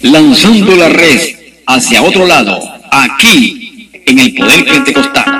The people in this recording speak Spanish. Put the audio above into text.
lanzando la red hacia otro lado, aquí en el Poder Pentecostal.